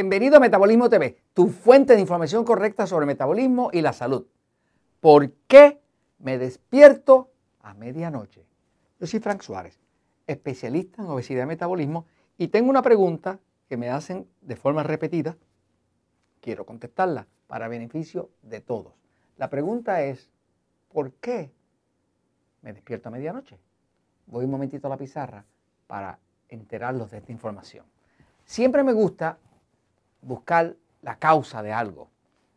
Bienvenido a Metabolismo TV, tu fuente de información correcta sobre metabolismo y la salud. ¿Por qué me despierto a medianoche? Yo soy Frank Suárez, especialista en obesidad y metabolismo, y tengo una pregunta que me hacen de forma repetida. Quiero contestarla para beneficio de todos. La pregunta es, ¿por qué me despierto a medianoche? Voy un momentito a la pizarra para enterarlos de esta información. Siempre me gusta buscar la causa de algo.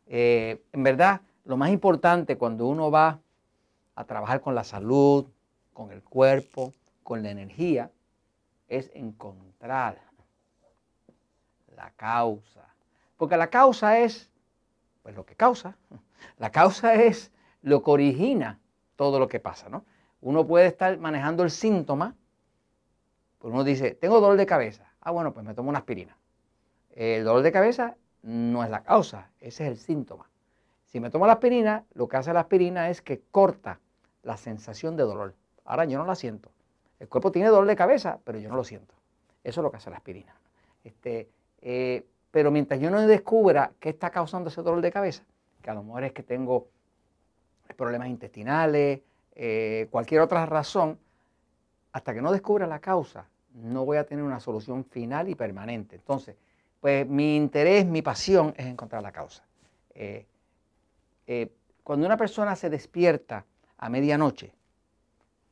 Eh, en verdad, lo más importante cuando uno va a trabajar con la salud, con el cuerpo, con la energía, es encontrar la causa. Porque la causa es, pues lo que causa, la causa es lo que origina todo lo que pasa, ¿no? Uno puede estar manejando el síntoma, pues uno dice, tengo dolor de cabeza. Ah, bueno, pues me tomo una aspirina. El dolor de cabeza no es la causa, ese es el síntoma. Si me tomo la aspirina, lo que hace la aspirina es que corta la sensación de dolor. Ahora yo no la siento. El cuerpo tiene dolor de cabeza, pero yo no lo siento. Eso es lo que hace la aspirina. Este, eh, pero mientras yo no descubra qué está causando ese dolor de cabeza, que a lo mejor es que tengo problemas intestinales, eh, cualquier otra razón, hasta que no descubra la causa, no voy a tener una solución final y permanente. Entonces, pues mi interés, mi pasión es encontrar la causa. Eh, eh, cuando una persona se despierta a medianoche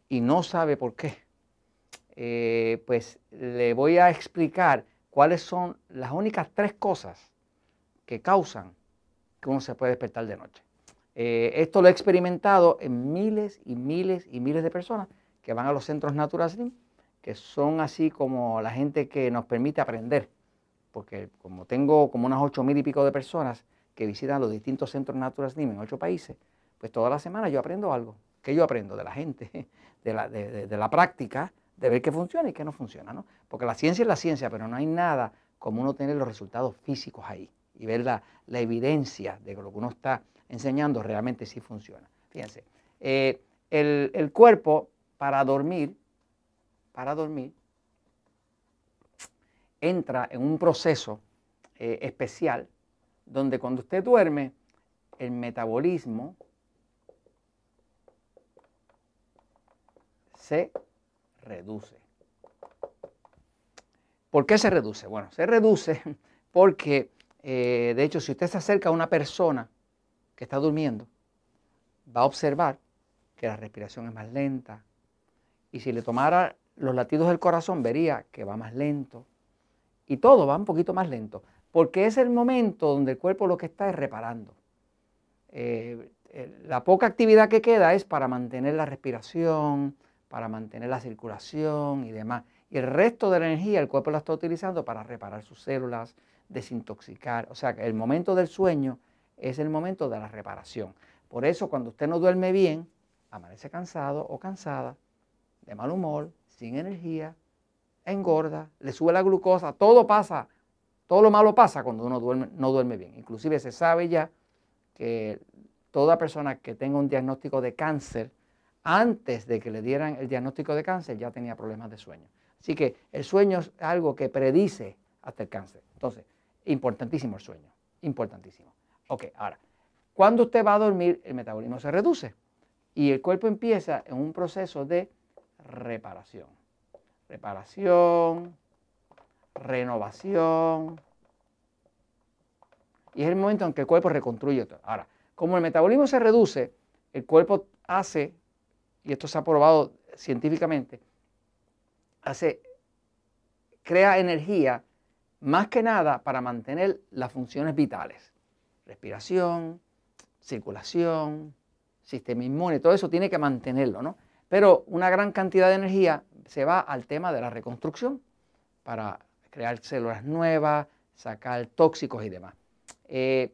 y no sabe por qué, eh, pues le voy a explicar cuáles son las únicas tres cosas que causan que uno se puede despertar de noche. esto lo he experimentado en miles y miles y miles de personas que van a los centros Natural Slim, que son así como la gente que nos permite aprender porque como tengo como unas ocho mil y pico de personas que visitan los distintos centros Natural Slim en ocho países, pues toda la semana yo aprendo algo. ¿Qué yo aprendo? De la gente, de la, de, la práctica, de ver qué funciona y qué no funciona. ¿no? Porque la ciencia es la ciencia, pero no hay nada como uno tener los resultados físicos ahí y ver la, evidencia de que lo que uno está enseñando realmente sí funciona. Fíjense, eh, el, el cuerpo para dormir, para dormir, entra en un proceso eh, especial donde cuando usted duerme, el metabolismo se reduce. ¿Por qué se reduce? Bueno, se reduce porque, eh, de hecho, si usted se acerca a una persona que está durmiendo, va a observar que la respiración es más lenta. Y si le tomara los latidos del corazón, vería que va más lento, y todo va un poquito más lento, porque es el momento donde el cuerpo lo que está es reparando. Eh, la poca actividad que queda es para mantener la respiración, para mantener la circulación y demás. Y el resto de la energía el cuerpo la está utilizando para reparar sus células, desintoxicar. O sea que el momento del sueño es el momento de la reparación. Por eso cuando usted no duerme bien, amanece cansado o cansada, de mal humor, sin energía, engorda, le sube la glucosa, todo pasa, todo lo malo pasa cuando uno duerme, no duerme bien. Inclusive se sabe ya que toda persona que tenga un diagnóstico de cáncer, antes de que le dieran el diagnóstico de cáncer, ya tenía problemas de sueño. Así que el sueño es algo que predice hasta el cáncer. Entonces, importantísimo el sueño, importantísimo. Ok, ahora, cuando usted va a dormir, el metabolismo se reduce y el cuerpo empieza en un proceso de reparación reparación, renovación. Y es el momento en que el cuerpo reconstruye todo. Ahora, como el metabolismo se reduce, el cuerpo hace, y esto se ha probado científicamente, hace, crea energía más que nada para mantener las funciones vitales. Respiración, circulación, sistema inmune, todo eso tiene que mantenerlo, ¿no? Pero una gran cantidad de energía se va al tema de la reconstrucción para crear células nuevas, sacar tóxicos y demás. Eh,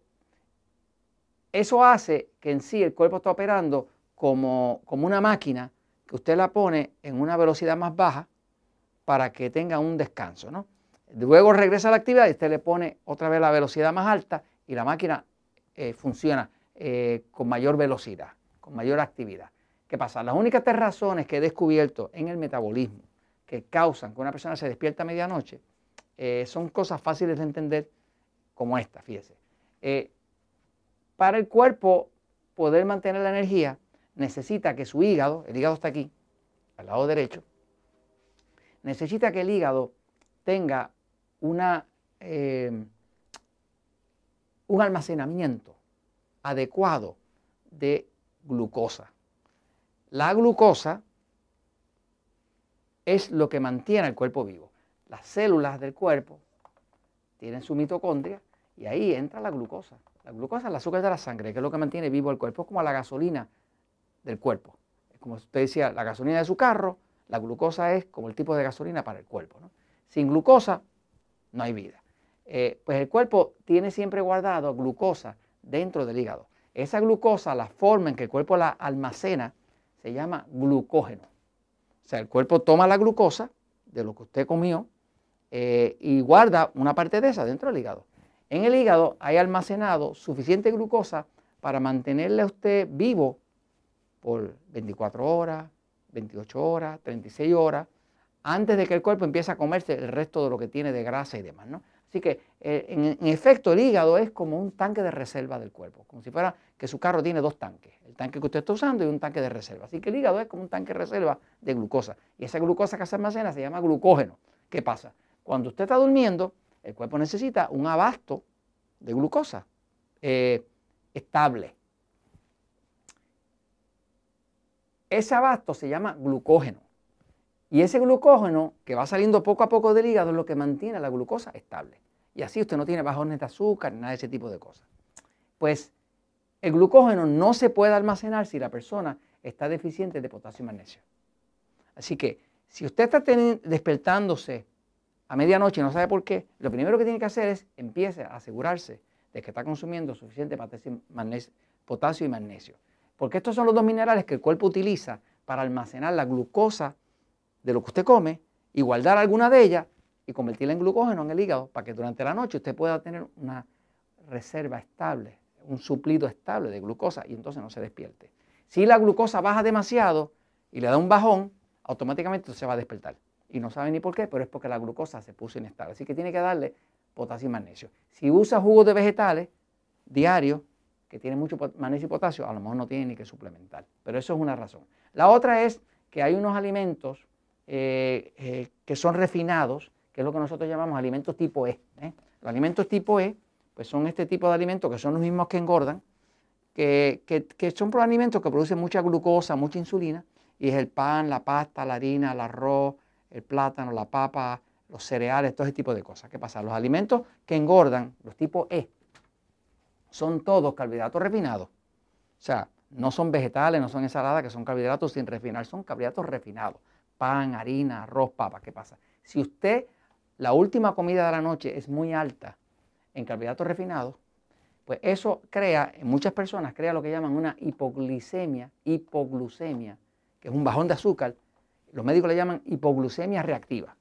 eso hace que en sí el cuerpo está operando como, como una máquina que usted la pone en una velocidad más baja para que tenga un descanso. ¿no? Luego regresa a la actividad y usted le pone otra vez la velocidad más alta y la máquina eh, funciona eh, con mayor velocidad, con mayor actividad. ¿Qué pasa? Las únicas tres razones que he descubierto en el metabolismo que causan que una persona se despierta a medianoche eh, son cosas fáciles de entender como esta, fíjese. Eh, para el cuerpo poder mantener la energía, necesita que su hígado, el hígado está aquí, al lado derecho, necesita que el hígado tenga eh, un almacenamiento adecuado de glucosa. La glucosa es lo que mantiene el cuerpo vivo. Las células del cuerpo tienen su mitocondria y ahí entra la glucosa. La glucosa es el azúcar de la sangre, que es lo que mantiene vivo el cuerpo, es como la gasolina del cuerpo. Es como usted decía, la gasolina de su carro, la glucosa es como el tipo de gasolina para el cuerpo. Sin glucosa no hay vida. Eh, pues el cuerpo tiene siempre guardado glucosa dentro del hígado. Esa glucosa, la forma en que el cuerpo la almacena, se llama glucógeno. O sea, el cuerpo toma la glucosa de lo que usted comió eh, y guarda una parte de esa dentro del hígado. En el hígado hay almacenado suficiente glucosa para mantenerle a usted vivo por 24 horas, 28 horas, 36 horas, antes de que el cuerpo empiece a comerse el resto de lo que tiene de grasa y demás. ¿no? Así que eh, en, efecto el hígado es como un tanque de reserva del cuerpo, como si fuera que su carro tiene dos tanques, el tanque que usted está usando y un tanque de reserva. Así que el hígado es como un tanque de reserva de glucosa. Y esa glucosa que se almacena se llama glucógeno. ¿Qué pasa? Cuando usted está durmiendo, el cuerpo necesita un abasto de glucosa eh, estable. Ese abasto se llama glucógeno. Y ese glucógeno que va saliendo poco a poco del hígado es lo que mantiene la glucosa estable. Y así usted no tiene bajones de azúcar nada de ese tipo de cosas. Pues el glucógeno no se puede almacenar si la persona está deficiente de potasio y magnesio. Así que si usted está despertándose a medianoche y no sabe por qué, lo primero que tiene que hacer es empiece a asegurarse de que está consumiendo suficiente potasio y magnesio. Porque estos son los dos minerales que el cuerpo utiliza para almacenar la glucosa de lo que usted come y guardar alguna de ellas y convertirla en glucógeno en el hígado para que durante la noche usted pueda tener una reserva estable, un suplido estable de glucosa y entonces no se despierte. Si la glucosa baja demasiado y le da un bajón, automáticamente se va a despertar y no sabe ni por qué, pero es porque la glucosa se puso inestable. Así que tiene que darle potasio y magnesio. Si usa jugos de vegetales diarios, que tienen mucho magnesio y potasio, a lo mejor no tiene ni que suplementar. Pero eso es una razón. La otra es que hay unos alimentos eh, eh, que son refinados, que es lo que nosotros llamamos alimentos tipo E. ¿eh? Los alimentos tipo E, pues son este tipo de alimentos que son los mismos que engordan, que, que, son alimentos que producen mucha glucosa, mucha insulina, y es el pan, la pasta, la harina, el arroz, el plátano, la papa, los cereales, todo ese tipo de cosas. ¿Qué pasa? Los alimentos que engordan, los tipos E, son todos carbohidratos refinados. O sea, no son vegetales, no son ensaladas, que son carbohidratos sin refinar, son carbohidratos refinados. Pan, harina, arroz, papa. ¿Qué pasa? Si usted, la última comida de la noche es muy alta en carbohidratos refinados, pues eso crea, en muchas personas, crea lo que llaman una hipoglicemia, hipoglucemia, que es un bajón de azúcar, los médicos le llaman hipoglucemia reactiva.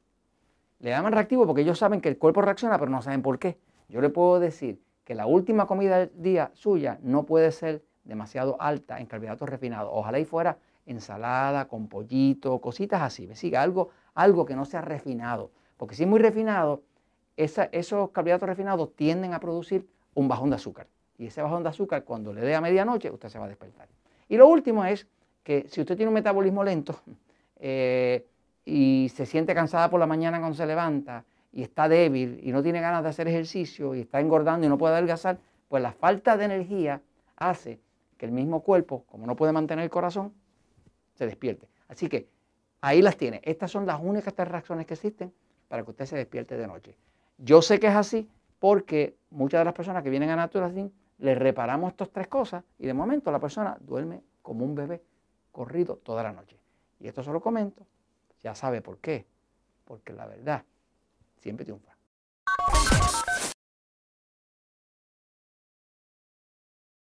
Le llaman reactivo porque ellos saben que el cuerpo reacciona, pero no saben por qué. Yo le puedo decir que la última comida del día suya no puede ser demasiado alta en carbohidratos refinados. Ojalá y fuera ensalada, con pollito, cositas así. Me siga algo, algo que no sea refinado. Porque si es muy refinado, esos carbohidratos refinados tienden a producir un bajón de azúcar. Y ese bajón de azúcar, cuando le dé a medianoche, usted se va a despertar. Y lo último es que si usted tiene un metabolismo lento, eh, y se siente cansada por la mañana cuando se levanta y está débil y no tiene ganas de hacer ejercicio y está engordando y no puede adelgazar, pues la falta de energía hace que el mismo cuerpo, como no puede mantener el corazón, se despierte. Así que ahí las tiene. Estas son las únicas tres reacciones que existen para que usted se despierte de noche. Yo sé que es así porque muchas de las personas que vienen a Naturacin les reparamos estas tres cosas y de momento la persona duerme como un bebé corrido toda la noche. Y esto se lo comento, ya sabe por qué, porque la verdad siempre triunfa.